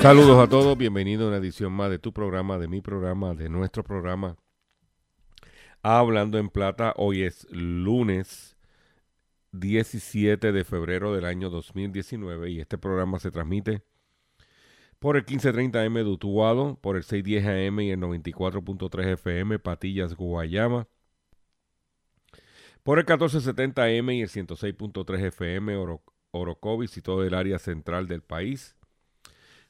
Saludos a todos, bienvenidos a una edición más de tu programa, de mi programa, de nuestro programa. Hablando en Plata, hoy es lunes 17 de febrero del año 2019 y este programa se transmite por el 1530M de Utuado, por el 610 AM y el 94.3 FM Patillas, Guayama, por el 1470M y el 106.3 FM Oro- Orocovis y todo el área central del país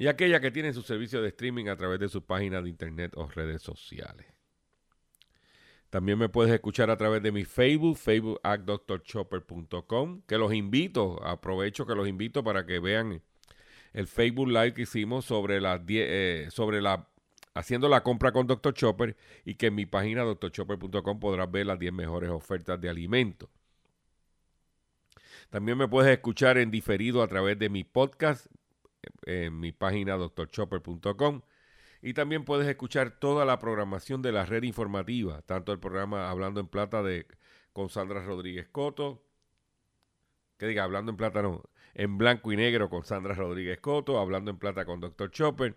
y aquella que tiene su servicio de streaming a través de su página de internet o redes sociales. También me puedes escuchar a través de mi Facebook, Facebook at drchopper.com, que los invito, aprovecho que los invito para que vean el Facebook Live que hicimos sobre las 10, eh, sobre la haciendo la compra con Dr. Chopper y que en mi página drchopper.com podrás ver las 10 mejores ofertas de alimentos. También me puedes escuchar en diferido a través de mi podcast en mi página drchopper.com y también puedes escuchar toda la programación de la red informativa, tanto el programa Hablando en Plata de con Sandra Rodríguez Coto, que diga Hablando en Plata no, en blanco y negro con Sandra Rodríguez Coto, Hablando en Plata con Dr. Chopper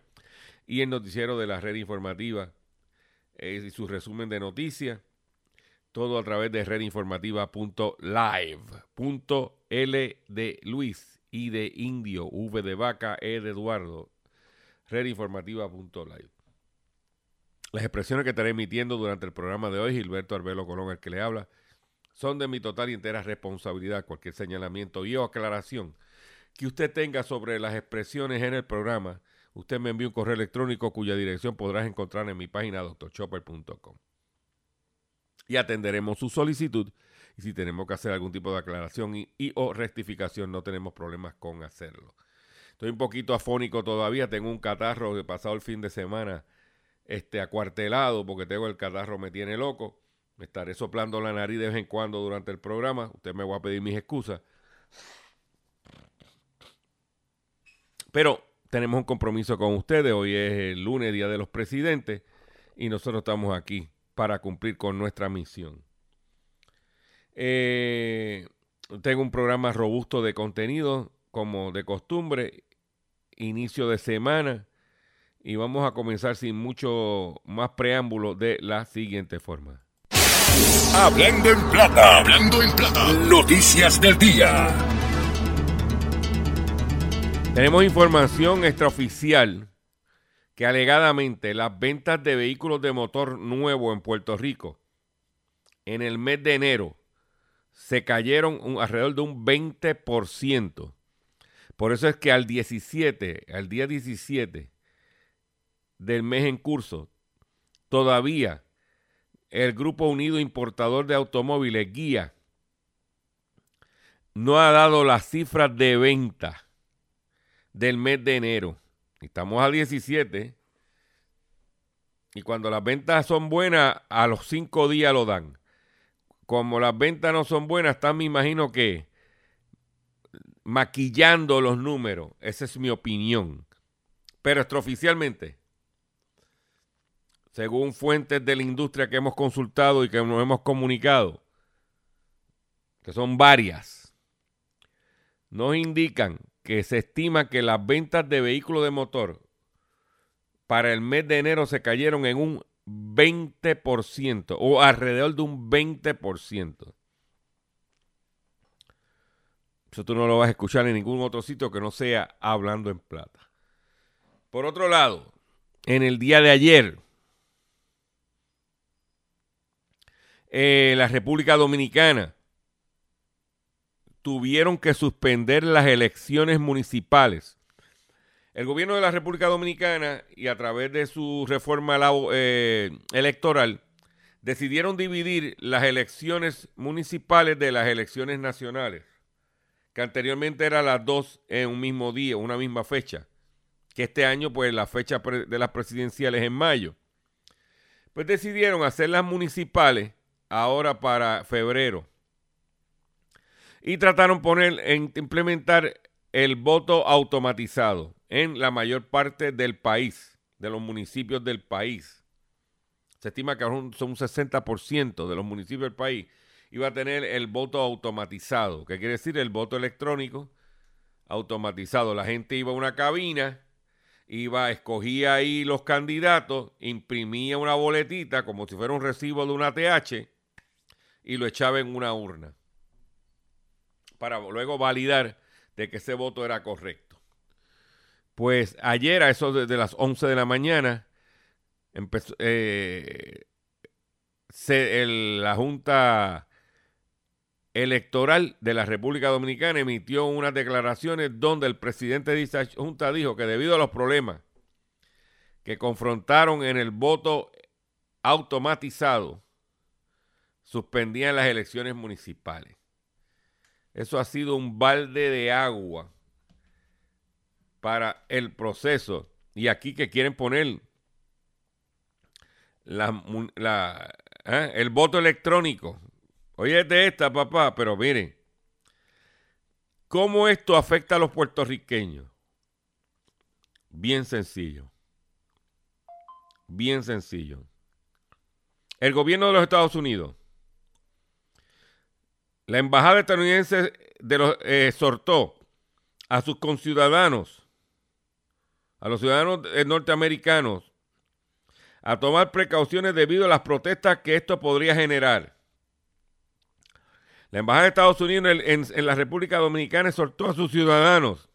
y el noticiero de la red informativa eh, y su resumen de noticias, todo a través de redinformativa.live.l de Luis I de Indio, V de Vaca, E de Eduardo, redinformativa.live. Las expresiones que estaré emitiendo durante el programa de hoy, Gilberto Arbelo Colón, el que le habla, son de mi total y entera responsabilidad. Cualquier señalamiento y o aclaración que usted tenga sobre las expresiones en el programa, usted me envía un correo electrónico cuya dirección podrás encontrar en mi página doctorchopper.com. Y atenderemos su solicitud y si tenemos que hacer algún tipo de aclaración y, y o rectificación, no tenemos problemas con hacerlo. Estoy un poquito afónico todavía, tengo un catarro que pasado el fin de semana este, acuartelado porque tengo el catarro me tiene loco. Me estaré soplando la nariz de vez en cuando durante el programa. Usted me va a pedir mis excusas. Pero tenemos un compromiso con ustedes. Hoy es el lunes, Día de los Presidentes, y nosotros estamos aquí para cumplir con nuestra misión. Eh, tengo un programa robusto de contenido, como de costumbre, inicio de semana, y vamos a comenzar sin mucho más preámbulo de la siguiente forma. Hablando en plata, hablando en plata. Noticias del día. Tenemos información extraoficial que alegadamente las ventas de vehículos de motor nuevo en Puerto Rico en el mes de enero se cayeron un- alrededor de un 20%. Por eso es que al 17, al día 17 del mes en curso, todavía el Grupo Unido Importador de Automóviles, Guía, no ha dado las cifras de venta del mes de enero. Estamos a 17. Y cuando las ventas son buenas, a los cinco días lo dan. Como las ventas no son buenas, están, me imagino que maquillando los números. Esa es mi opinión. Pero extraoficialmente, según fuentes de la industria que hemos consultado y que nos hemos comunicado, que son varias, nos indican que se estima que las ventas de vehículos de motor para el mes de enero se cayeron en un 20% o alrededor de un 20%. Eso tú no lo vas a escuchar en ningún otro sitio que no sea hablando en plata. Por otro lado, en el día de ayer, eh, la República Dominicana tuvieron que suspender las elecciones municipales. El gobierno de la República Dominicana y a través de su reforma eh, electoral decidieron dividir las elecciones municipales de las elecciones nacionales, que anteriormente eran las dos en un mismo día, una misma fecha, que este año pues la fecha de las presidenciales en mayo. Pues decidieron hacer las municipales ahora para febrero y trataron poner en implementar el voto automatizado en la mayor parte del país, de los municipios del país. Se estima que son un 60% de los municipios del país iba a tener el voto automatizado, que quiere decir el voto electrónico automatizado. La gente iba a una cabina, iba, escogía ahí los candidatos, imprimía una boletita como si fuera un recibo de una TH y lo echaba en una urna para luego validar de que ese voto era correcto. Pues ayer a eso de, las 11 de la mañana empezó, eh, la Junta Electoral de la República Dominicana emitió unas declaraciones donde el presidente de esa Junta dijo que debido a los problemas que confrontaron en el voto automatizado, suspendían las elecciones municipales. Eso ha sido un balde de agua para el proceso. Y aquí que quieren poner la, ¿eh? el voto electrónico. Oye, de esta, papá, pero miren, ¿cómo esto afecta a los puertorriqueños? Bien sencillo. Bien sencillo. El gobierno de los Estados Unidos la embajada estadounidense de los, eh, exhortó a sus conciudadanos, a los ciudadanos eh, norteamericanos, a tomar precauciones debido a las protestas que esto podría generar. La embajada de Estados Unidos en, en la República Dominicana exhortó a sus ciudadanos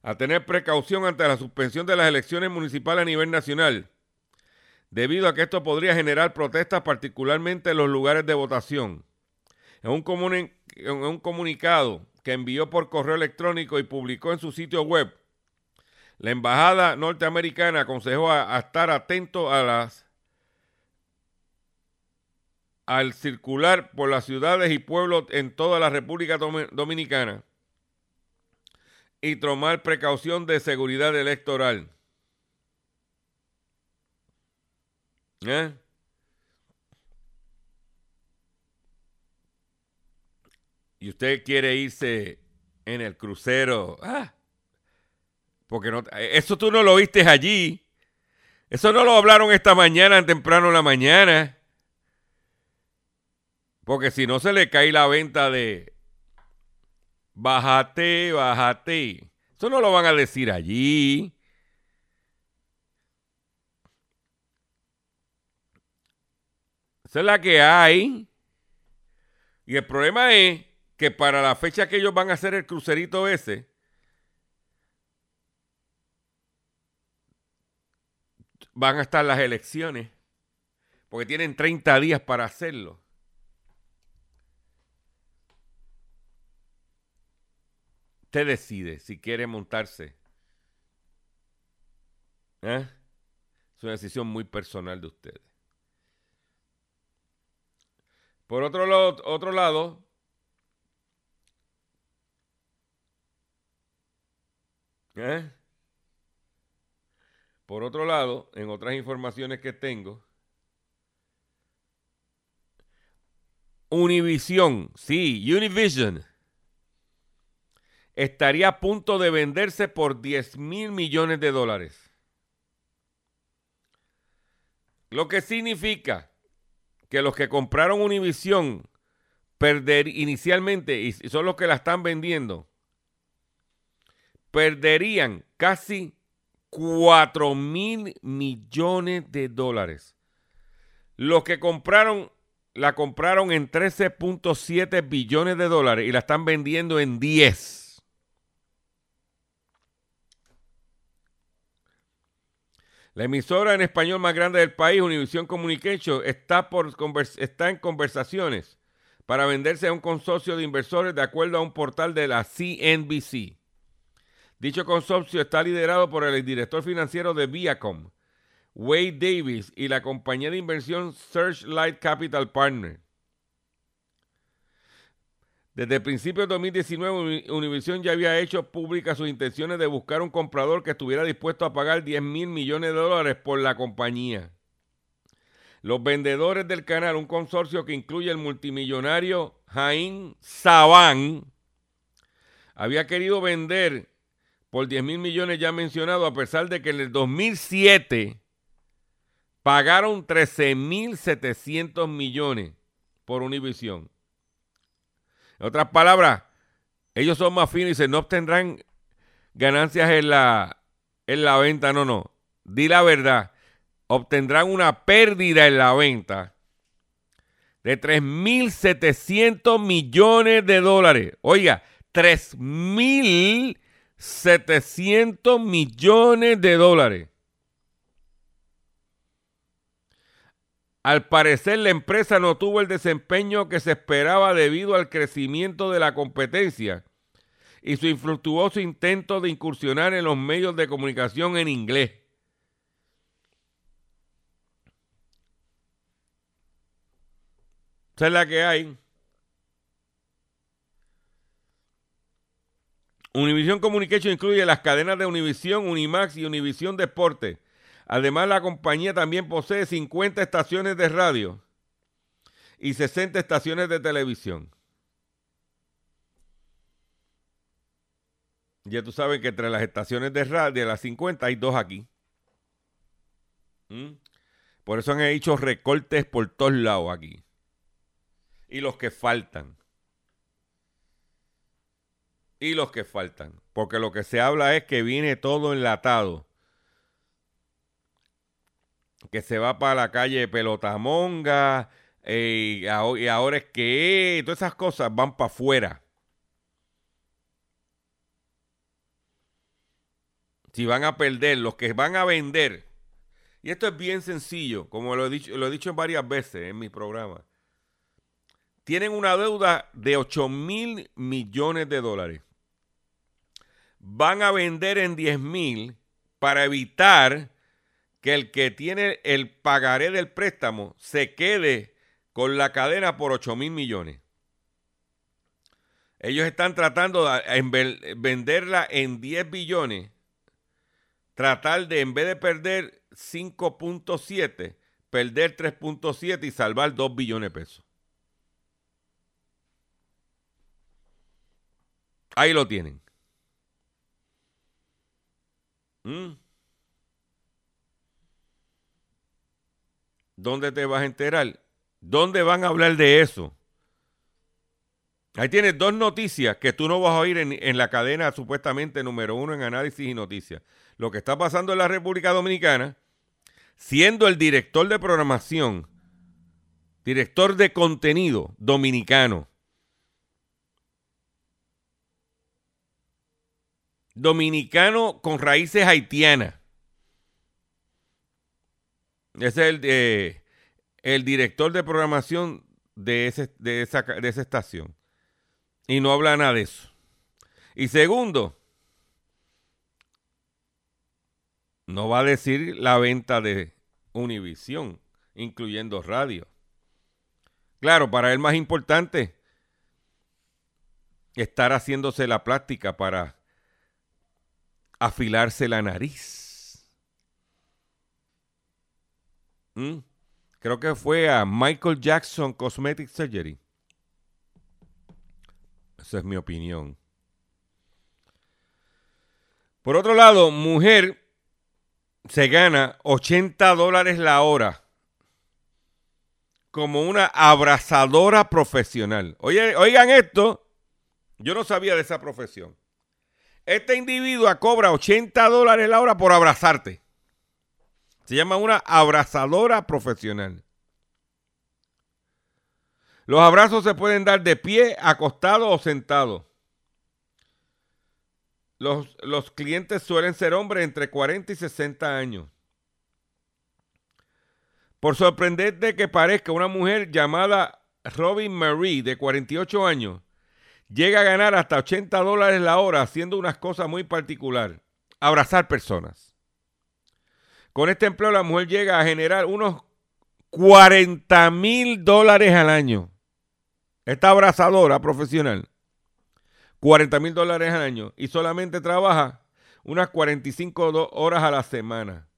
a tener precaución ante la suspensión de las elecciones municipales a nivel nacional, debido a que esto podría generar protestas particularmente en los lugares de votación. En un, comunicado que envió por correo electrónico y publicó en su sitio web, la embajada norteamericana aconsejó a, estar atento a las al circular por las ciudades y pueblos en toda la República Dominicana y tomar precaución de seguridad electoral. ¿Eh? y usted quiere irse en el crucero, ah, porque no, eso tú no lo viste allí. Eso no lo hablaron esta mañana, temprano en la mañana. Porque si no se le cae la venta de bájate, bájate. Eso no lo van a decir allí. Esa es la que hay. Y el problema es que para la fecha que ellos van a hacer el crucerito ese, van a estar las elecciones, porque tienen 30 días para hacerlo. Usted decide si quiere montarse. ¿Eh? Es una decisión muy personal de ustedes. Por otro lado, otro lado ¿Eh? Por otro lado, en otras informaciones que tengo, Univision, sí, Univision, estaría a punto de venderse por 10 mil millones de dólares. Lo que significa que los que compraron Univision perder inicialmente y son los que la están vendiendo perderían casi 4 mil millones de dólares. Los que compraron, la compraron en 13.7 billones de dólares y la están vendiendo en 10. La emisora en español más grande del país, Univision Communication, está, está en conversaciones para venderse a un consorcio de inversores de acuerdo a un portal de la CNBC. Dicho consorcio está liderado por el director financiero de Viacom, Wade Davis, y la compañía de inversión Searchlight Capital Partner. Desde principios de 2019, Univision ya había hecho públicas sus intenciones de buscar un comprador que estuviera dispuesto a pagar 10 mil millones de dólares por la compañía. Los vendedores del canal, un consorcio que incluye el multimillonario Jaime Saban, había querido vender por 10 mil millones ya mencionado, a pesar de que en el 2007 pagaron 13 mil 700 millones por Univision. En otras palabras, ellos son más finos y se no obtendrán ganancias en la, en la venta. No, no. Di la verdad obtendrán una pérdida en la venta de 3.700 millones de dólares. Oiga, 3.700 millones de dólares. Al parecer la empresa no tuvo el desempeño que se esperaba debido al crecimiento de la competencia y su infructuoso intento de incursionar en los medios de comunicación en inglés. Esa es la que hay. Univision Communication incluye las cadenas de Univision, Unimax y Univision Deporte. Además, la compañía también posee 50 estaciones de radio y 60 estaciones de televisión. Ya tú sabes que entre las estaciones de radio, de las 50, hay dos aquí. ¿Mm? Por eso han hecho recortes por todos lados aquí y los que faltan. Y los que faltan. Porque lo que se habla es que viene todo enlatado. Que se va para la calle Pelotamonga. Eh, y ahora es que todas esas cosas van para afuera. Si van a perder, los que van a vender. Y esto es bien sencillo, como lo he dicho, lo he dicho varias veces en mi programa tienen una deuda de 8 mil millones de dólares. Van a vender en 10 mil para evitar que el que tiene el pagaré del préstamo se quede con la cadena por 8 mil millones. Ellos están tratando de venderla en 10 billones, tratar de, en vez de perder 5.7, perder 3.7 y salvar 2 billones de pesos. Ahí lo tienen. ¿Mm? ¿Dónde te vas a enterar? ¿Dónde van a hablar de eso? Ahí tienes dos noticias que tú no vas a oír en, en, la cadena supuestamente número uno en análisis y noticias. Lo que está pasando en la República Dominicana, siendo el director de programación, director de contenido dominicano, dominicano con raíces haitianas. Es el, el director de programación de, ese, de, esa, de esa estación. Y no habla nada de eso. Y segundo, no va a decir la venta de Univisión, incluyendo radio. Claro, para él más importante estar haciéndose la plástica para afilarse la nariz. ¿Mm? Creo que fue a Michael Jackson Cosmetic Surgery. Esa es mi opinión. Por otro lado, mujer se gana 80 dólares la hora como una abrazadora profesional. Oye, oigan esto, yo no sabía de esa profesión. Este individuo cobra 80 dólares la hora por abrazarte. Se llama una abrazadora profesional. Los abrazos se pueden dar de pie, acostado o sentado. Los, los, clientes suelen ser hombres entre 40 y 60 años. Por sorprendente que parezca, una mujer llamada Robin Marie, de 48 años, llega a ganar hasta 80 dólares la hora haciendo unas cosas muy particulares. Abrazar personas. Con este empleo la mujer llega a generar unos 40 mil dólares al año. Esta abrazadora profesional, 40 mil dólares al año y solamente trabaja unas 45 horas a la semana.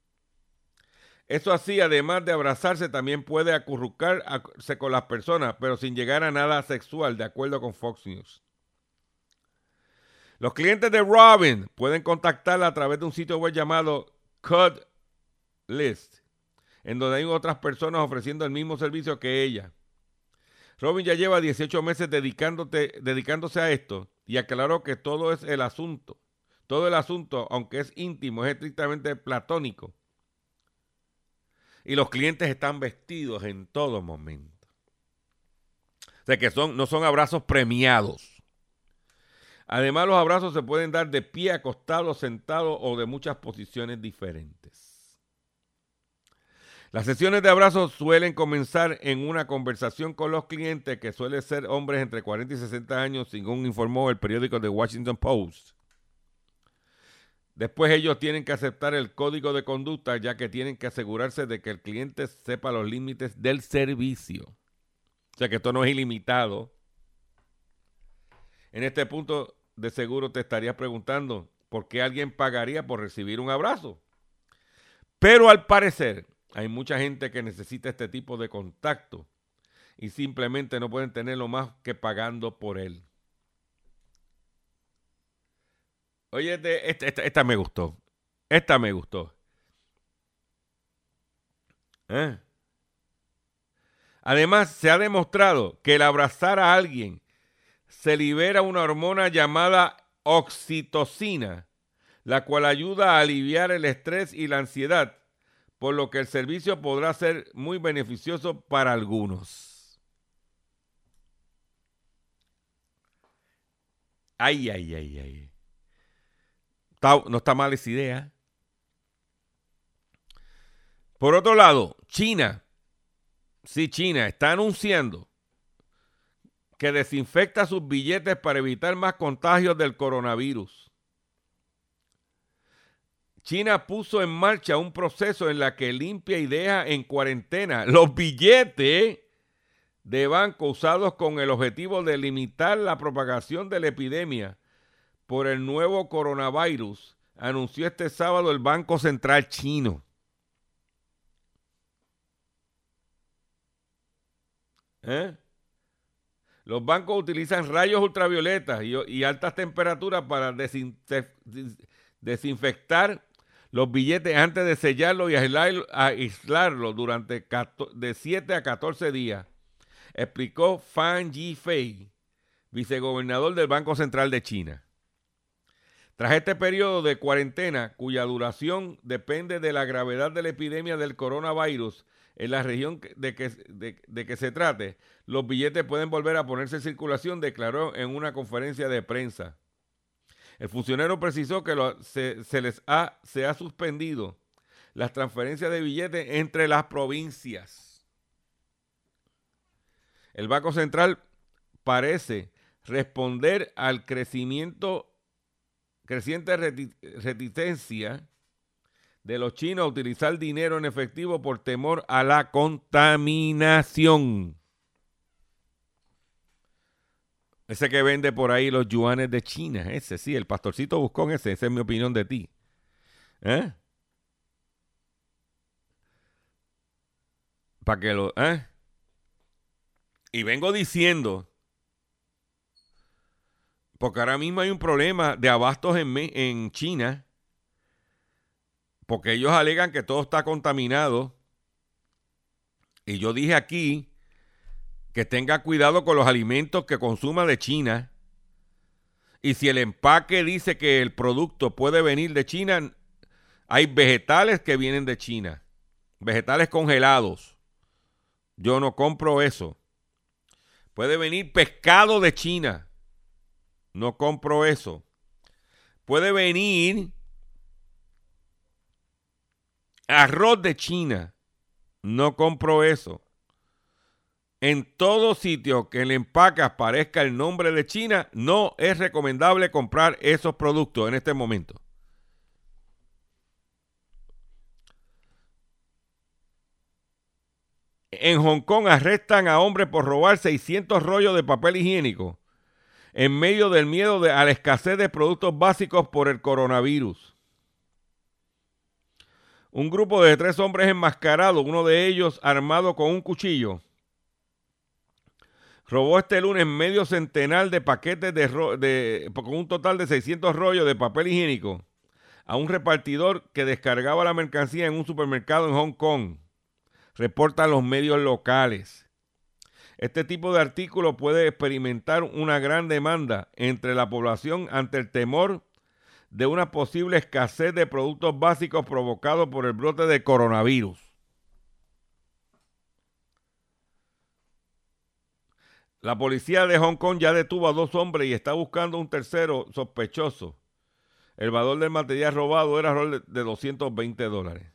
Eso así, además de abrazarse, también puede acurrucarse con las personas, pero sin llegar a nada sexual, de acuerdo con Fox News. Los clientes de Robin pueden contactarla a través de un sitio web llamado Cut List, en donde hay otras personas ofreciendo el mismo servicio que ella. Robin ya lleva 18 meses dedicándose a esto y aclaró que todo es el asunto. Todo el asunto, aunque es íntimo, es estrictamente platónico. Y los clientes están vestidos en todo momento. O sea que son, no son abrazos premiados. Además, los abrazos se pueden dar de pie, acostado, sentado o de muchas posiciones diferentes. Las sesiones de abrazos suelen comenzar en una conversación con los clientes que suelen ser hombres entre 40 y 60 años, según informó el periódico The Washington Post. Después ellos tienen que aceptar el código de conducta ya que tienen que asegurarse de que el cliente sepa los límites del servicio. O sea que esto no es ilimitado. En este punto de seguro te estarías preguntando por qué alguien pagaría por recibir un abrazo. Pero al parecer hay mucha gente que necesita este tipo de contacto y simplemente no pueden tenerlo más que pagando por él. Oye, este, este, esta, esta, me gustó. Esta me gustó. ¿Eh? Además, se ha demostrado que el abrazar a alguien se libera una hormona llamada oxitocina, la cual ayuda a aliviar el estrés y la ansiedad por lo que el servicio podrá ser muy beneficioso para algunos. Ay, ay, ay, ay. no está mal esa idea. Por otro lado, China, sí, China está anunciando que desinfecta sus billetes para evitar más contagios del coronavirus. China puso en marcha un proceso en la que limpia y deja en cuarentena los billetes de banco usados con el objetivo de limitar la propagación de la epidemia por el nuevo coronavirus, anunció este sábado el Banco Central chino. ¿Eh? Los bancos utilizan rayos ultravioletas y, altas temperaturas para desinfectar los billetes antes de sellarlo y aislarlo, durante de 7 a 14 días, explicó Fan Yifei, vicegobernador del Banco Central de China. Tras este periodo de cuarentena, cuya duración depende de la gravedad de la epidemia del coronavirus en la región de que, de que se trate, los billetes pueden volver a ponerse en circulación, declaró en una conferencia de prensa. El funcionario precisó que se, les ha, se ha suspendido las transferencias de billetes entre las provincias. El Banco Central parece responder al crecimiento, creciente reticencia de los chinos a utilizar dinero en efectivo por temor a la contaminación. Ese que vende por ahí los yuanes de China, ese sí, el pastorcito buscón ese, esa es mi opinión de ti. ¿Eh? Para que lo... ¿eh? Y vengo diciendo, porque ahora mismo hay un problema de abastos en, en China, porque ellos alegan que todo está contaminado. Y yo dije aquí que tenga cuidado con los alimentos que consuma de China Y si el empaque dice que el producto puede venir de China, hay vegetales que vienen de China, vegetales congelados. Yo no compro eso. Puede venir pescado de China. No compro eso. Puede venir arroz de China. No compro eso. En todo sitio que el empaque aparezca el nombre de China, no es recomendable comprar esos productos en este momento. En Hong Kong arrestan a hombres por robar 600 rollos de papel higiénico en medio del miedo a la escasez de productos básicos por el coronavirus. Un grupo de tres hombres enmascarados, uno de ellos armado con un cuchillo, robó este lunes medio centenar de paquetes de, con un total de 600 rollos de papel higiénico a un repartidor que descargaba la mercancía en un supermercado en Hong Kong reportan los medios locales. Este tipo de artículo puede experimentar una gran demanda entre la población ante el temor de una posible escasez de productos básicos provocados por el brote de coronavirus. La policía de Hong Kong ya detuvo a dos hombres y está buscando un tercero sospechoso. El valor del material robado era de 220 dólares.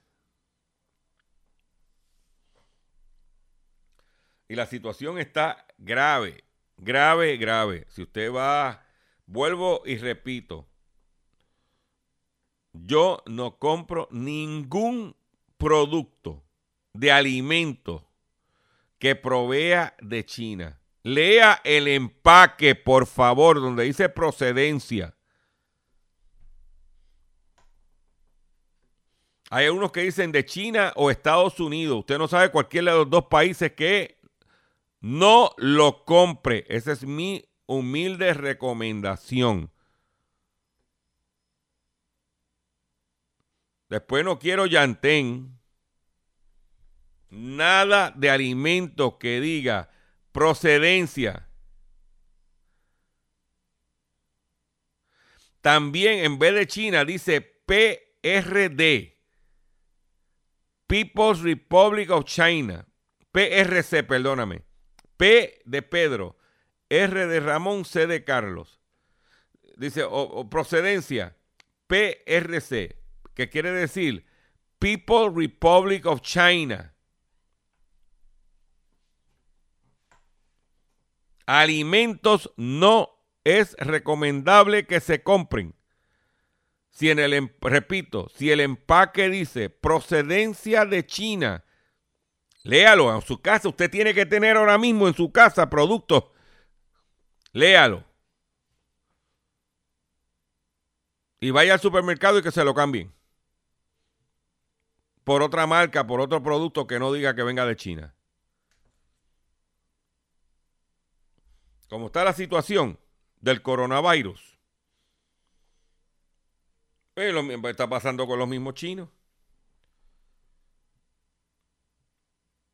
Y la situación está grave, grave, grave. Si usted va, vuelvo y repito, yo no compro ningún producto de alimento que provea de China. Lea el empaque, por favor, donde dice procedencia. Hay unos que dicen de China o Estados Unidos. Usted no sabe cualquiera de los dos países que no lo compre. Esa es mi humilde recomendación. Después no quiero llantén. Nada de alimento que diga procedencia. También en vez de China dice PRD. People's Republic of China. PRC, perdóname. P de Pedro, R de Ramón, C de Carlos. Dice, o, procedencia, PRC, que quiere decir People Republic of China. Alimentos no es recomendable que se compren. Si en el, em, repito, si el empaque dice procedencia de China, Léalo en su casa. Usted tiene que tener ahora mismo en su casa productos. Léalo. Y vaya al supermercado y que se lo cambien. Por otra marca, por otro producto que no diga que venga de China. Como está la situación del coronavirus, eh, está pasando con los mismos chinos.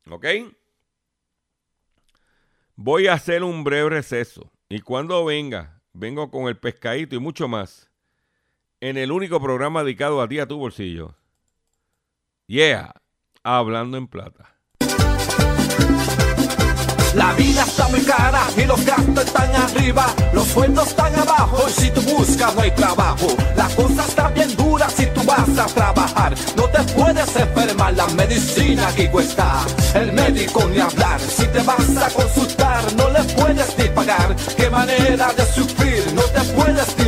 ¿Ok? Voy a hacer un breve receso. Y cuando venga, vengo con el pescadito y mucho más. En el único programa dedicado a ti, a tu bolsillo. Yeah, hablando en plata. La vida está muy cara y los gastos están arriba, los sueldos están abajo y si tú buscas no hay trabajo. La cosa está bien dura si tú vas a trabajar, no te puedes enfermar, la medicina aquí cuesta, el médico ni hablar. Si te vas a consultar no le puedes ni pagar, qué manera de sufrir, no te puedes ni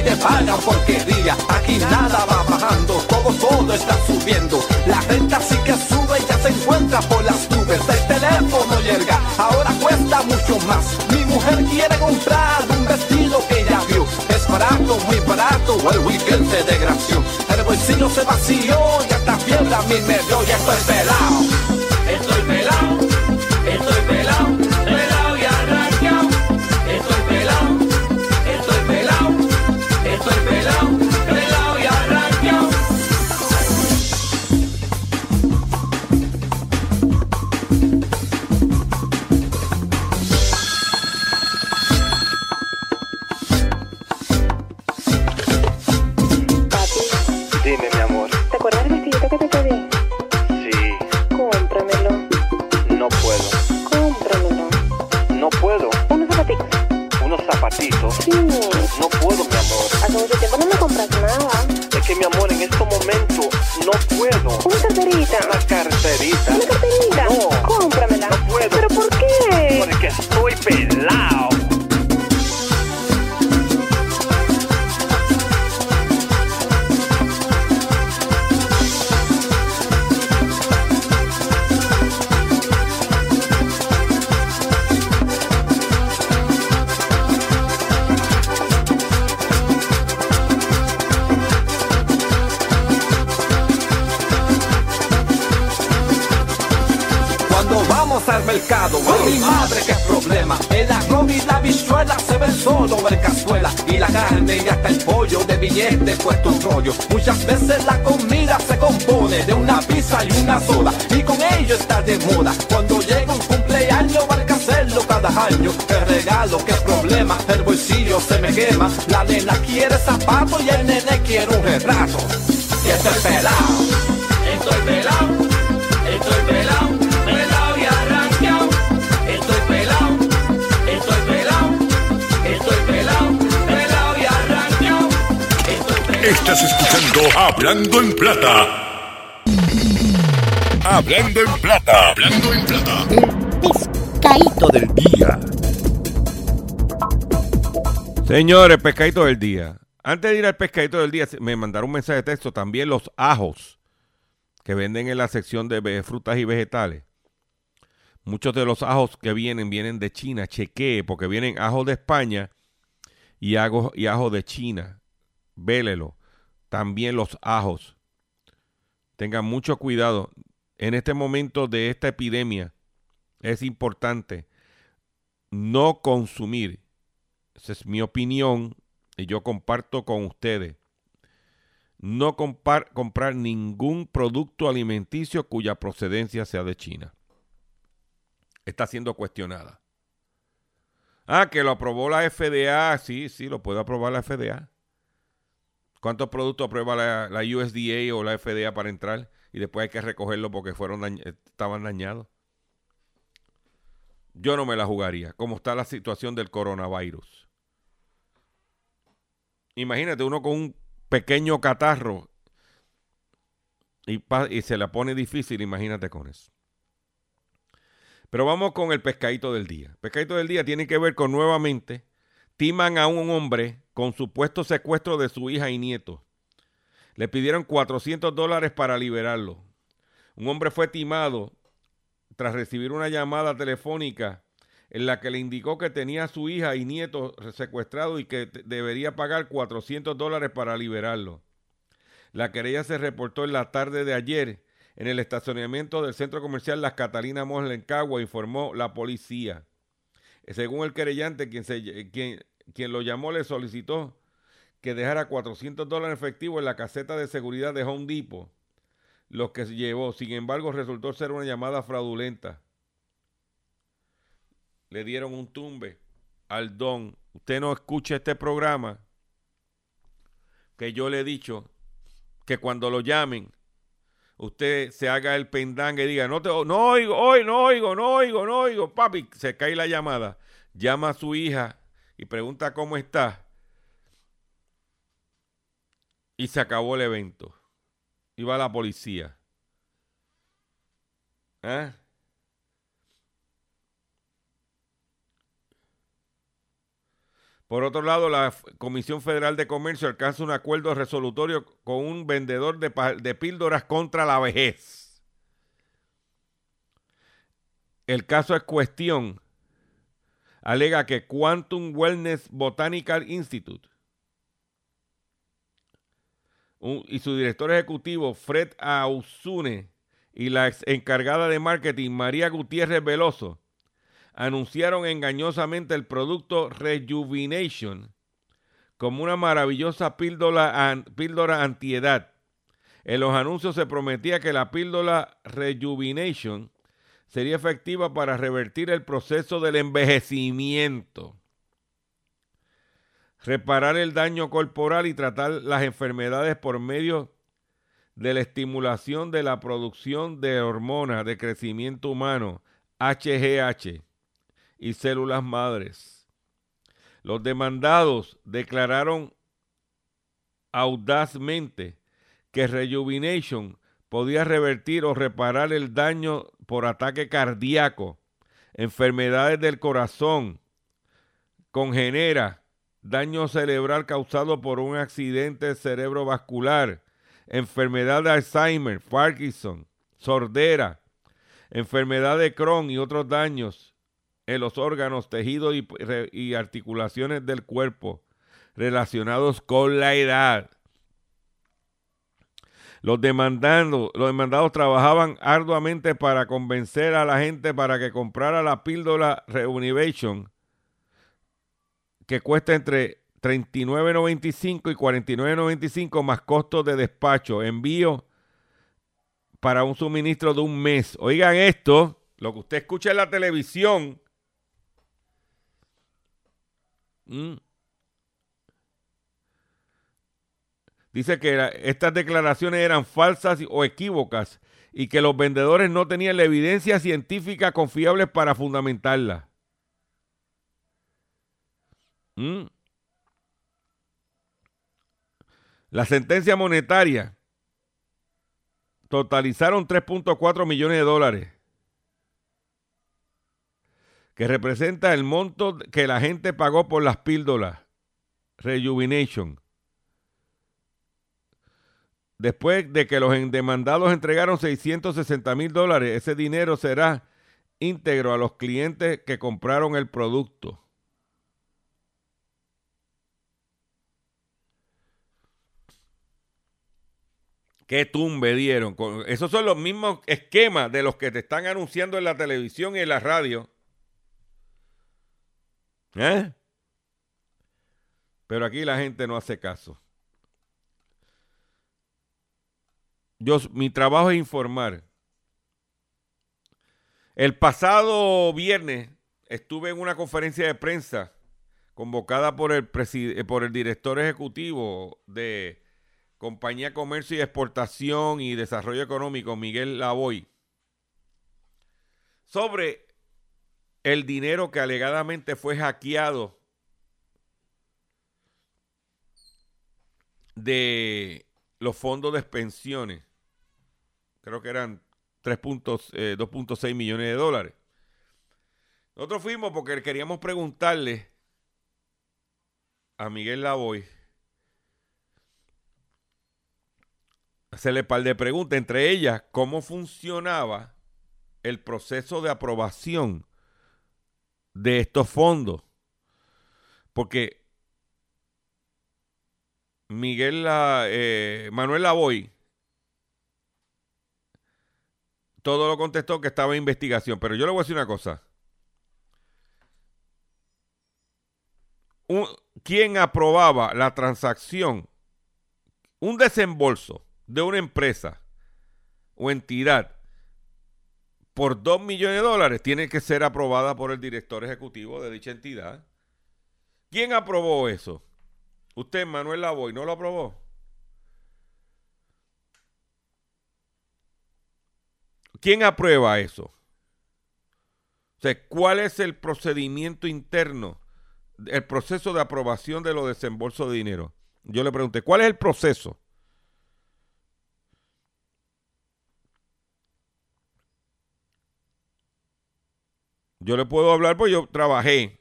Y te pagan porquería. Aquí nada va bajando, todo, todo está subiendo. La renta sí que sube y ya se encuentra por las nubes. El teléfono llega, ahora cuesta mucho más. Mi mujer quiere comprar un vestido que ya vio. Es barato, muy barato, el weekend se desgració. El bolsillo se vació y hasta fiebre a mí me dio, ya estoy pelado. give me a morning. Quiere un retrato. Y estoy pelado. Estoy pelado. Estoy pelado. Pelado y arranqueado. Estoy pelado. Estoy pelado. Estoy pelado. Pelado y arranqueado. Estoy pelado. Estás escuchando Hablando en Plata. Hablando en Plata. Hablando en Plata. Pescadito del día. Señores, pescadito del día. Antes de ir al pescadito del día, me mandaron un mensaje de texto también los ajos que venden en la sección de frutas y vegetales. Muchos de los ajos que vienen vienen de China. Chequee, porque vienen ajos de España y ajos y ajo de China. Vélelo. También los ajos. Tengan mucho cuidado. En este momento de esta epidemia es importante no consumir. Esa es mi opinión y yo comparto con ustedes. No comprar ningún producto alimenticio cuya procedencia sea de China. Está siendo cuestionada. Ah, que lo aprobó la FDA. Sí, sí, lo puede aprobar la FDA. ¿Cuántos productos aprueba la, USDA o la FDA para entrar? Y después hay que recogerlo porque fueron dañ- estaban dañados. Yo no me la jugaría. Como está la situación del coronavirus. Imagínate uno con un pequeño catarro y, se la pone difícil, imagínate con eso. Pero vamos con el pescadito del día. Pescadito del día tiene que ver con nuevamente, timan a un hombre con supuesto secuestro de su hija y nieto. Le pidieron 400 dólares para liberarlo. Un hombre fue timado tras recibir una llamada telefónica en la que le indicó que tenía a su hija y nieto secuestrados y que debería pagar 400 dólares para liberarlo. La querella se reportó en la tarde de ayer en el estacionamiento del centro comercial Las Catalinas Mall en Cagua, informó la policía. Según el querellante, quien, se, quien, quien lo llamó le solicitó que dejara 400 dólares efectivo en la caseta de seguridad de Home Depot, lo que se llevó. Sin embargo, resultó ser una llamada fraudulenta. Le dieron un tumbe al don. Usted no escucha este programa que yo le he dicho que cuando lo llamen, usted se haga el pendangue y diga, no, te, no oigo, hoy no oigo, no oigo, no oigo, papi, se cae la llamada. Llama a su hija y pregunta cómo está. Y se acabó el evento. Y va la policía. ¿Ah? Por otro lado, la Comisión Federal de Comercio alcanza un acuerdo resolutorio con un vendedor de, píldoras contra la vejez. El caso es cuestión. Alega que Quantum Wellness Botanical Institute y su director ejecutivo, Fred Ausune, y la ex encargada de marketing, María Gutiérrez Veloso, anunciaron engañosamente el producto Rejuvenation como una maravillosa píldora, píldora antiedad. En los anuncios se prometía que la píldora Rejuvenation sería efectiva para revertir el proceso del envejecimiento, reparar el daño corporal y tratar las enfermedades por medio de la estimulación de la producción de hormonas de crecimiento humano, HGH, y células madres. Los demandados declararon audazmente que Rejuvenation podía revertir o reparar el daño por ataque cardíaco, enfermedades del corazón, congenera, daño cerebral causado por un accidente cerebrovascular, enfermedad de Alzheimer, Parkinson, sordera, enfermedad de Crohn y otros daños en los órganos, tejidos y, articulaciones del cuerpo relacionados con la edad. Los, demandando, los demandados trabajaban arduamente para convencer a la gente para que comprara la píldora Reunivation, que cuesta entre 39.95 y 49.95 más costos de despacho, envío para un suministro de un mes. Oigan esto, lo que usted escucha en la televisión. Mm. Dice que estas declaraciones eran falsas o equívocas y que los vendedores no tenían la evidencia científica confiable para fundamentarla. Mm. La sentencia monetaria totalizaron 3.4 millones de dólares, que representa el monto que la gente pagó por las píldoras Rejuvenation. Después de que los demandados entregaron 660 mil dólares, ese dinero será íntegro a los clientes que compraron el producto. ¿Qué tumbe dieron? Esos son los mismos esquemas de los que te están anunciando en la televisión y en la radio. ¿Eh? Pero aquí la gente no hace caso. Yo, mi trabajo es informar. El pasado viernes estuve en una conferencia de prensa convocada por el, por el director ejecutivo de Compañía Comercio y Exportación y Desarrollo Económico, Miguel Lavoy, sobre el dinero que alegadamente fue hackeado de los fondos de pensiones. Creo que eran 2.6 eh, millones de dólares. Nosotros fuimos porque queríamos preguntarle a Miguel Lavoy hacerle par de preguntas, entre ellas, cómo funcionaba el proceso de aprobación de estos fondos. Porque Miguel, eh, Manuel Lavoy, todo lo contestó que estaba en investigación, pero yo le voy a decir una cosa. ¿Quién aprobaba la transacción? Un desembolso de una empresa o entidad por 2 millones de dólares tiene que ser aprobada por el director ejecutivo de dicha entidad. ¿Quién aprobó eso? Usted, Manuel Lavoy, ¿no lo aprobó? ¿Quién aprueba eso? O sea, ¿cuál es el procedimiento interno, el proceso de aprobación de los desembolsos de dinero? Yo le pregunté, ¿cuál es el proceso? Yo le puedo hablar, pues yo trabajé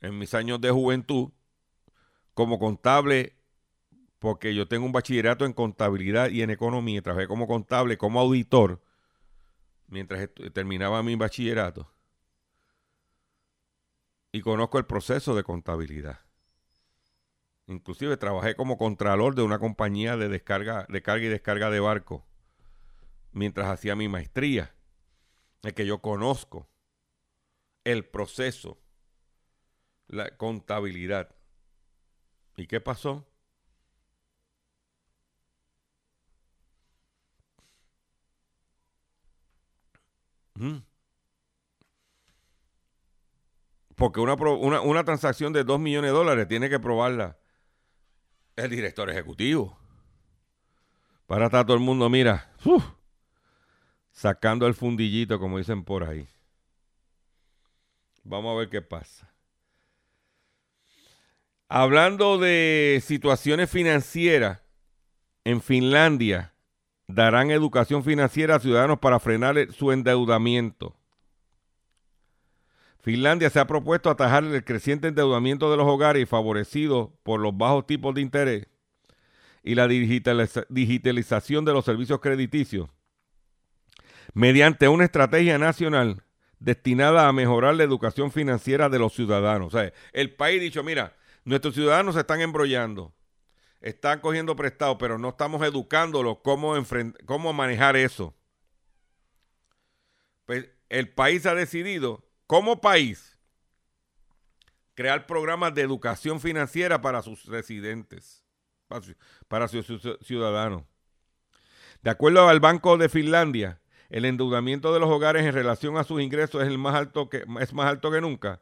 en mis años de juventud como contable, porque yo tengo un bachillerato en contabilidad y en economía. Trabajé como contable, como auditor, mientras terminaba mi bachillerato. Y conozco el proceso de contabilidad. Inclusive trabajé como contralor de una compañía de descarga, de carga y descarga de barco mientras hacía mi maestría. Es que yo conozco el proceso, la contabilidad. ¿Y qué pasó? Mm. Porque una, una, transacción de 2 millones de dólares tiene que probarla el director ejecutivo. Para estar todo el mundo, mira, sacando el fundillito, como dicen por ahí. Vamos a ver qué pasa. Hablando de situaciones financieras, en Finlandia darán educación financiera a ciudadanos para frenar su endeudamiento. Finlandia se ha propuesto atajar el creciente endeudamiento de los hogares favorecido por los bajos tipos de interés y la digitalización de los servicios crediticios mediante una estrategia nacional destinada a mejorar la educación financiera de los ciudadanos. O sea, el país ha dicho, mira, nuestros ciudadanos se están embrollando. están cogiendo prestado, pero no estamos educándolos cómo, cómo manejar eso. Pues el país ha decidido, como país, crear programas de educación financiera para sus residentes, para sus ciudadanos. De acuerdo al Banco de Finlandia, el endeudamiento de los hogares en relación a sus ingresos es, el más, alto que, es más alto que nunca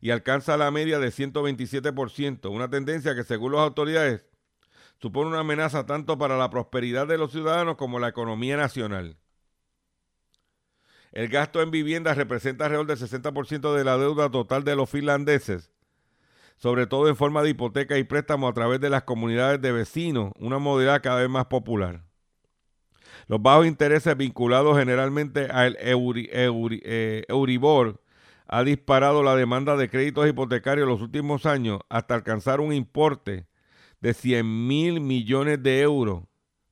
y alcanza la media de 127%, una tendencia que según las autoridades supone una amenaza tanto para la prosperidad de los ciudadanos como la economía nacional. El gasto en viviendas representa alrededor del 60% de la deuda total de los finlandeses, sobre todo en forma de hipoteca y préstamos a través de las comunidades de vecinos, una modalidad cada vez más popular. Los bajos intereses vinculados generalmente al eh, Euribor ha disparado la demanda de créditos hipotecarios en los últimos años hasta alcanzar un importe de 100 mil millones de euros,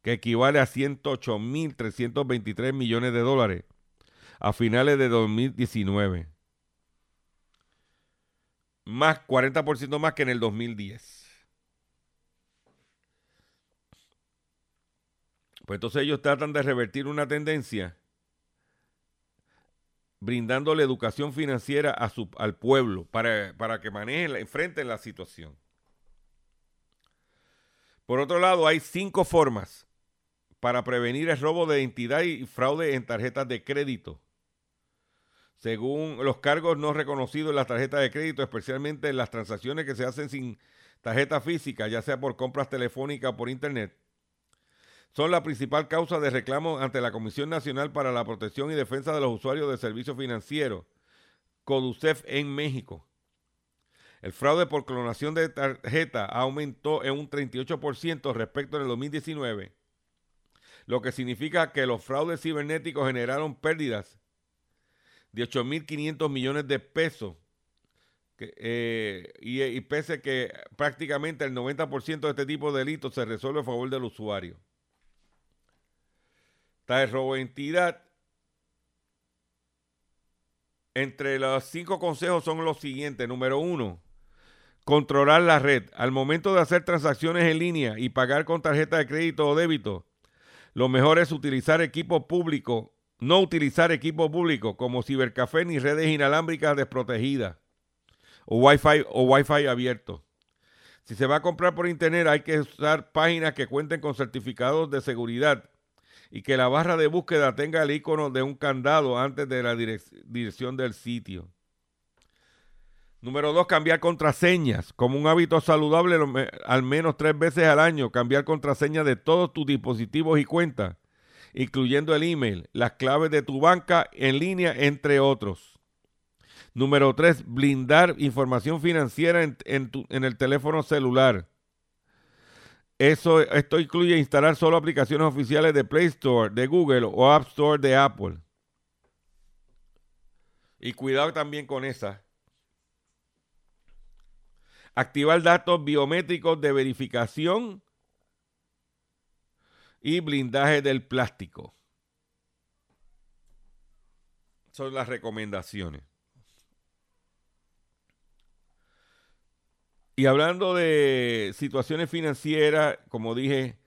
que equivale a 108 mil 323 millones de dólares a finales de 2019. Más 40% más que en el 2010. Pues entonces ellos tratan de revertir una tendencia brindándole educación financiera a su, al pueblo para, para que manejen, enfrenten la situación. Por otro lado, hay cinco formas para prevenir el robo de identidad y fraude en tarjetas de crédito. Según los cargos no reconocidos en las tarjetas de crédito, especialmente en las transacciones que se hacen sin tarjeta física, ya sea por compras telefónicas o por internet, son la principal causa de reclamo ante la Comisión Nacional para la Protección y Defensa de los Usuarios de Servicios Financieros, CODUCEF en México. El fraude por clonación de tarjeta aumentó en un 38% respecto del 2019, lo que significa que los fraudes cibernéticos generaron pérdidas de 8.500 millones de pesos. Eh, y, y pese que prácticamente el 90% de este tipo de delitos se resuelve a favor del usuario. Está el robo entidad. Entre los cinco consejos son los siguientes. Número uno, controlar la red. Al momento de hacer transacciones en línea y pagar con tarjeta de crédito o débito, lo mejor es utilizar equipo público, no utilizar equipo público como cibercafé ni redes inalámbricas desprotegidas o Wi-Fi o Wi-Fi abierto. Si se va a comprar por internet hay que usar páginas que cuenten con certificados de seguridad y que la barra de búsqueda tenga el icono de un candado antes de la dirección del sitio. Número dos, cambiar contraseñas. Como un hábito saludable, al menos tres veces al año, cambiar contraseñas de todos tus dispositivos y cuentas, incluyendo el email, las claves de tu banca en línea, entre otros. Número tres, blindar información financiera en, en el teléfono celular. Eso, esto incluye instalar solo aplicaciones oficiales de Play Store, de Google o App Store de Apple. Y cuidado también con esa. Activar datos biométricos de verificación y blindaje del plástico. Son las recomendaciones. Y hablando de situaciones financieras, como dije,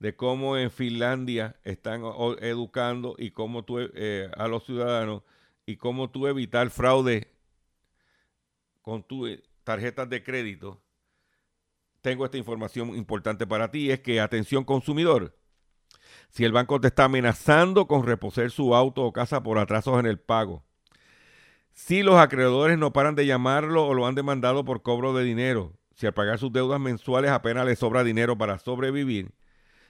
de cómo en Finlandia están educando y cómo eh, a los ciudadanos y cómo tú evitar fraude con tus eh, tarjetas de crédito, tengo esta información importante para ti, es que atención consumidor, si el banco te está amenazando con reposer su auto o casa por atrasos en el pago, si los acreedores no paran de llamarlo o lo han demandado por cobro de dinero, si al pagar sus deudas mensuales apenas le sobra dinero para sobrevivir,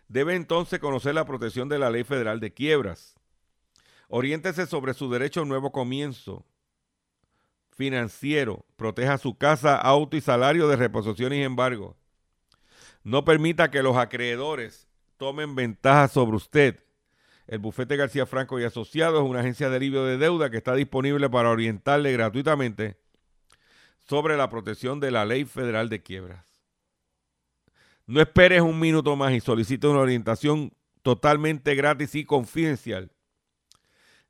debe entonces conocer la protección de la Ley Federal de Quiebras. Oriéntese sobre su derecho a un nuevo comienzo financiero. Proteja su casa, auto y salario de reposición y embargo. No permita que los acreedores tomen ventaja sobre usted. El bufete García Franco y Asociados es una agencia de alivio de deuda que está disponible para orientarle gratuitamente sobre la protección de la ley federal de quiebras. No esperes un minuto más y solicite una orientación totalmente gratis y confidencial.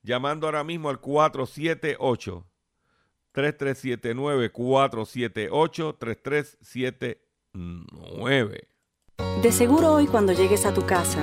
Llamando ahora mismo al 478 3379 478 3379. De seguro hoy cuando llegues a tu casa,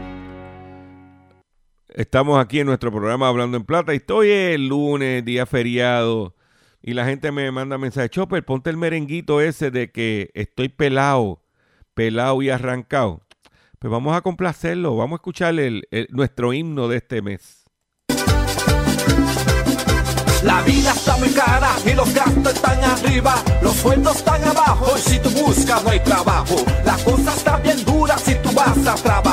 Estamos aquí en nuestro programa Hablando en Plata. Y estoy el lunes, día feriado. Y la gente me manda mensaje. Chopper, ponte el merenguito ese de que estoy pelado, pelado y arrancado. Pues vamos a complacerlo. Vamos a escuchar el, el, nuestro himno de este mes. La vida está muy cara y los gastos están arriba, los sueldos están abajo y si tú buscas no hay trabajo. La cosa está bien dura si tú vas a trabajar,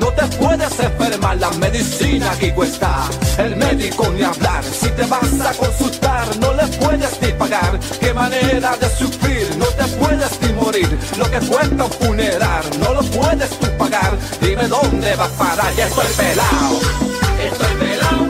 no te puedes enfermar, la medicina aquí cuesta. El médico ni hablar, si te vas a consultar no le puedes ni pagar. Qué manera de sufrir, no te puedes ni morir. Lo que cuesta un funeral no lo puedes tú pagar. Dime dónde vas a parar, ya estoy pelado. Estoy pelado,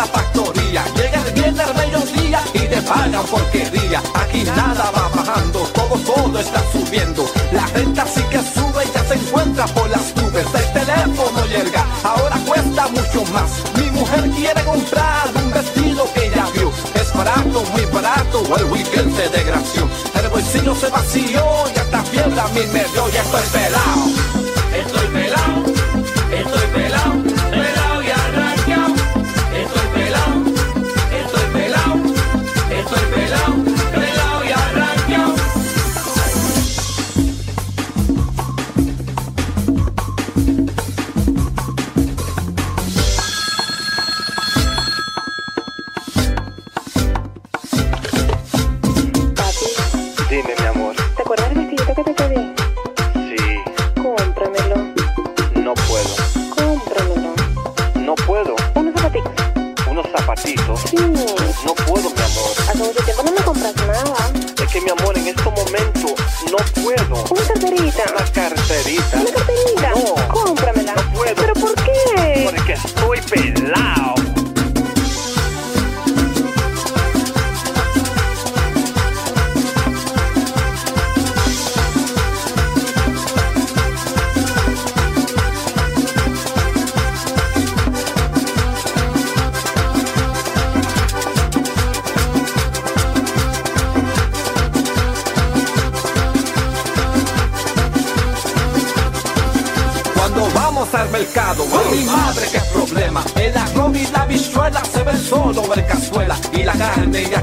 la factoría. Llega el viernes al mediodía y te pagan porquería. Aquí nada va bajando, todo, todo está subiendo. La renta sí que sube y ya se encuentra por las nubes. El teléfono llega, ahora cuesta mucho más. Mi mujer quiere comprar un vestido que ya vio. Es barato, muy barato, el weekend se desgració. El bolsillo se vació y hasta fiebre a mí me dio. Ya estoy pelado,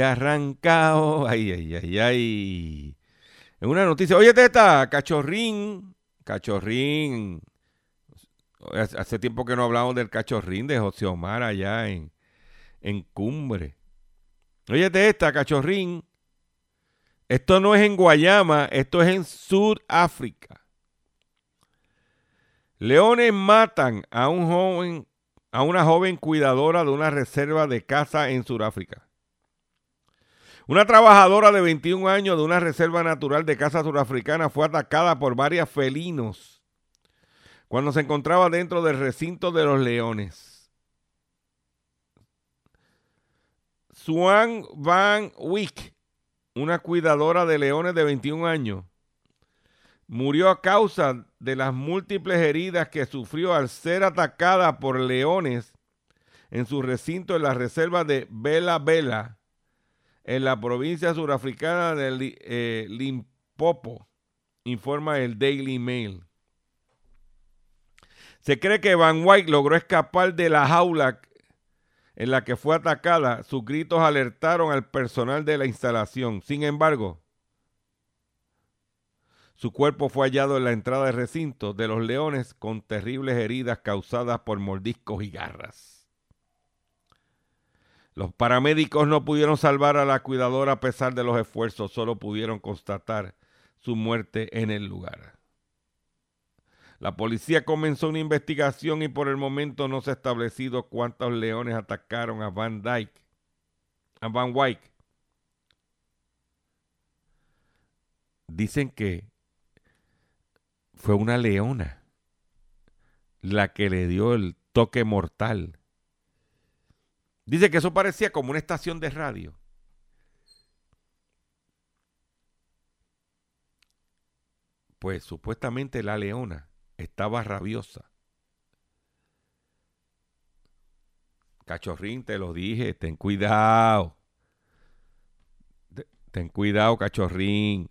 arrancado. Ay, ay, ay, ay. En una noticia, oye, está cachorrín, cachorrín. Hace tiempo que no hablamos del cachorrín de José Omar allá en, en Cumbre. Oye, esta, cachorrín. Esto no es en Guayama, esto es en Sudáfrica. Leones matan a un joven a una joven cuidadora de una reserva de caza en Sudáfrica. Una trabajadora de 21 años de una reserva natural de caza surafricana fue atacada por varios felinos cuando se encontraba dentro del recinto de los leones. Swan Van Wyck, una cuidadora de leones de 21 años, murió a causa de las múltiples heridas que sufrió al ser atacada por leones en su recinto en la reserva de Bela Bela, en la provincia surafricana de eh, Limpopo, informa el Daily Mail. Se cree que Van White logró escapar de la jaula en la que fue atacada, sus gritos alertaron al personal de la instalación. Sin embargo, su cuerpo fue hallado en la entrada del recinto de los leones con terribles heridas causadas por mordiscos y garras. Los paramédicos no pudieron salvar a la cuidadora a pesar de los esfuerzos, solo pudieron constatar su muerte en el lugar. La policía comenzó una investigación y por el momento no se ha establecido cuántos leones atacaron a Van Dyke, a Van Wyck. Dicen que fue una leona la que le dio el toque mortal. Dice que eso parecía como una estación de radio. Pues supuestamente la leona estaba rabiosa. Cachorrín, te lo dije, ten cuidado. Ten cuidado, cachorrín.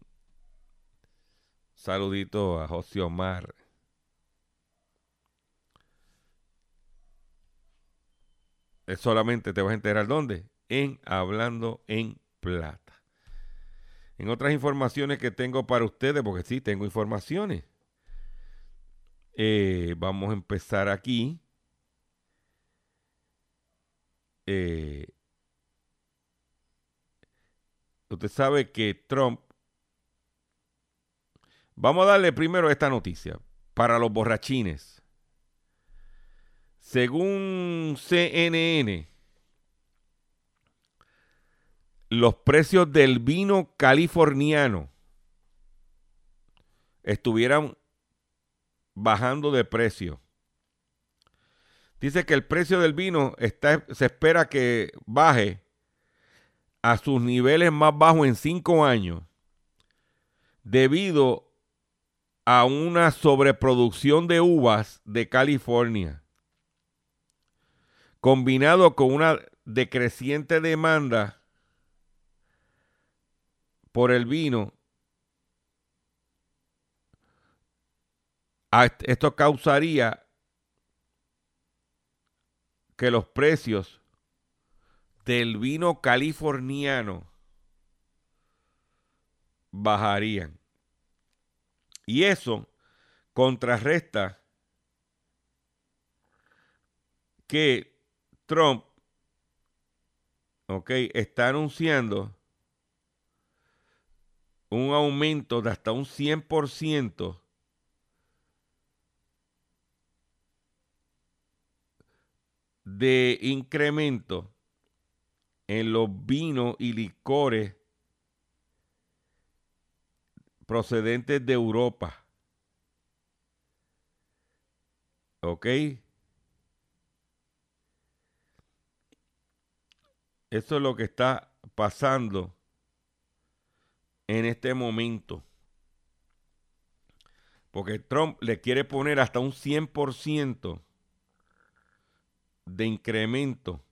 Saludito a José Omar. Solamente te vas a enterar dónde? En Hablando en Plata. En otras informaciones que tengo para ustedes, porque sí, tengo informaciones. Eh, vamos a empezar aquí. Eh, usted sabe que Trump... Vamos a darle primero esta noticia para los borrachines. Según CNN, los precios del vino californiano estuvieran bajando de precio. Dice que el precio del vino está, se espera que baje a sus niveles más bajos en cinco años debido a una sobreproducción de uvas de California, combinado con una decreciente demanda por el vino Esto causaría que los precios del vino californiano bajarían. Y eso contrarresta que Trump okay, está anunciando un aumento de hasta un 100% de incremento en los vinos y licores procedentes de Europa. ¿Ok? Eso es lo que está pasando en este momento. Porque Trump le quiere poner hasta un 100% de incremento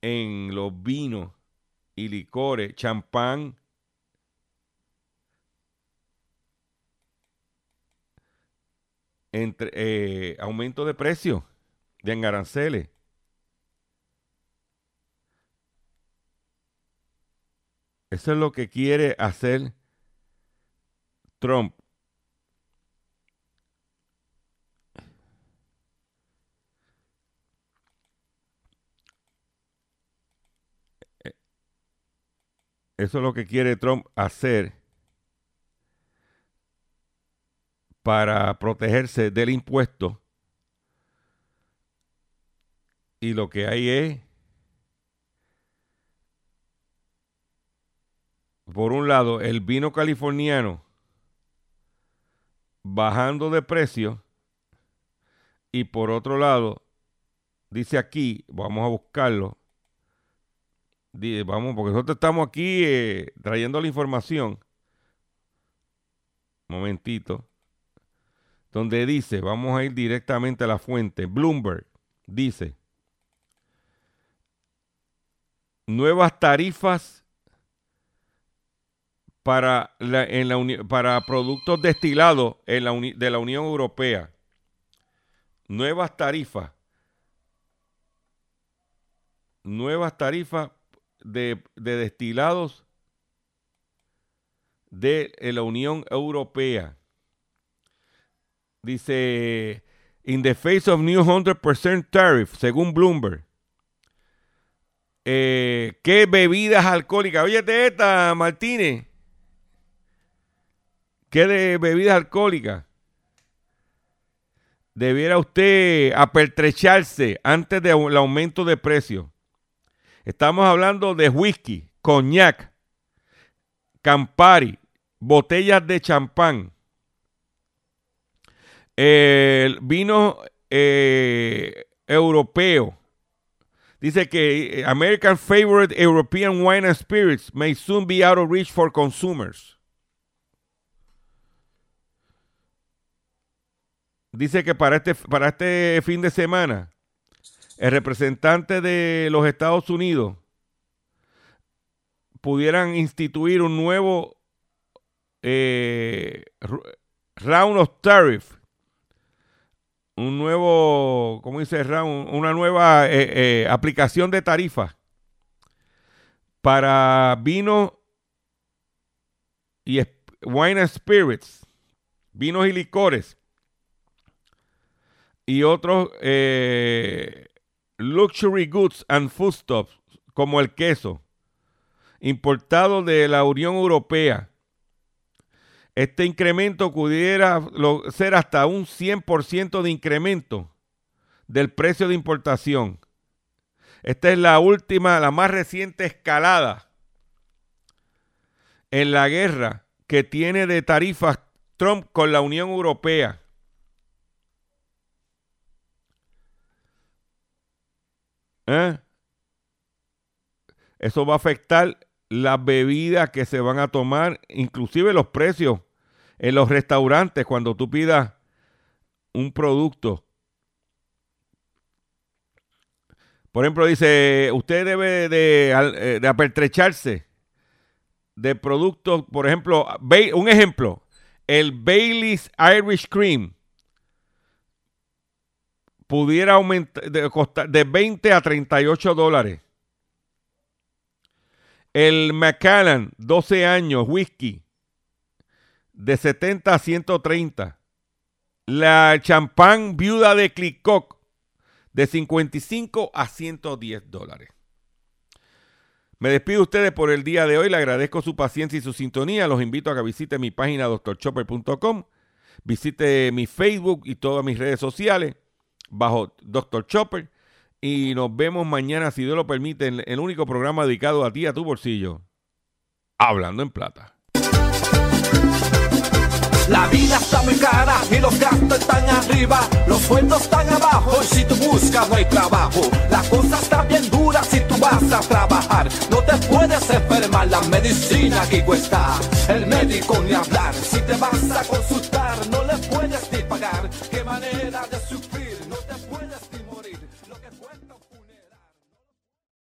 en los vinos y licores, champán, entre eh, aumento de precio de aranceles. Eso es lo que quiere hacer Trump. Eso es lo que quiere Trump hacer para protegerse del impuesto. Y lo que hay es, por un lado, el vino californiano bajando de precio y por otro lado, dice aquí, vamos a buscarlo, vamos, porque nosotros estamos aquí eh, trayendo la información. Momentito. Donde dice, vamos a ir directamente a la fuente. Bloomberg dice, nuevas tarifas para, en la para productos destilados en la de la Unión Europea. nuevas tarifas. Nuevas tarifas de, de destilados de la Unión Europea. Dice, in the face of new 100% tariff, según Bloomberg. Eh, ¿Qué bebidas alcohólicas? Oye, esta, Martínez. ¿Qué de bebidas alcohólicas? Debiera usted apertrecharse antes del aumento de precio. Estamos hablando de whisky, coñac, Campari, botellas de champán, vino eh, europeo. Dice que eh, American favorite European wine and spirits may soon be out of reach for consumers. Dice que para este, para este fin de semana, el representante de los Estados Unidos pudieran instituir un nuevo eh, round of tariff, un nuevo, ¿cómo dice round? Una nueva eh, eh, aplicación de tarifa para vino y wine and spirits, vinos y licores y otros luxury goods and foodstuffs como el queso importado de la Unión Europea. Este incremento pudiera ser hasta un 100% de incremento del precio de importación. Esta es la última, la más reciente escalada en la guerra que tiene de tarifas Trump con la Unión Europea. ¿Eh? Eso va a afectar las bebidas que se van a tomar, inclusive los precios en los restaurantes cuando tú pidas un producto. Por ejemplo, dice, usted debe de, eh, de apertrecharse de productos, por ejemplo, un ejemplo, el Bailey's Irish Cream pudiera aumentar de, costar de 20 a 38 dólares. El Macallan, 12 años, whisky, de 70 a 130. La champán viuda de Clicoc, de 55 a 110 dólares. Me despido de ustedes por el día de hoy. Le agradezco su paciencia y su sintonía. Los invito a que visite mi página doctorchopper.com. Visite mi Facebook y todas mis redes sociales bajo Dr. Chopper. Y nos vemos mañana, si Dios lo permite, en el único programa dedicado a ti, a tu bolsillo. Hablando en plata. La vida está muy cara y los gastos están arriba, los sueldos están abajo y si tú buscas no hay trabajo. La cosa está bien dura si tú vas a trabajar, no te puedes enfermar, la medicina aquí cuesta, el médico ni hablar, si te vas a consultar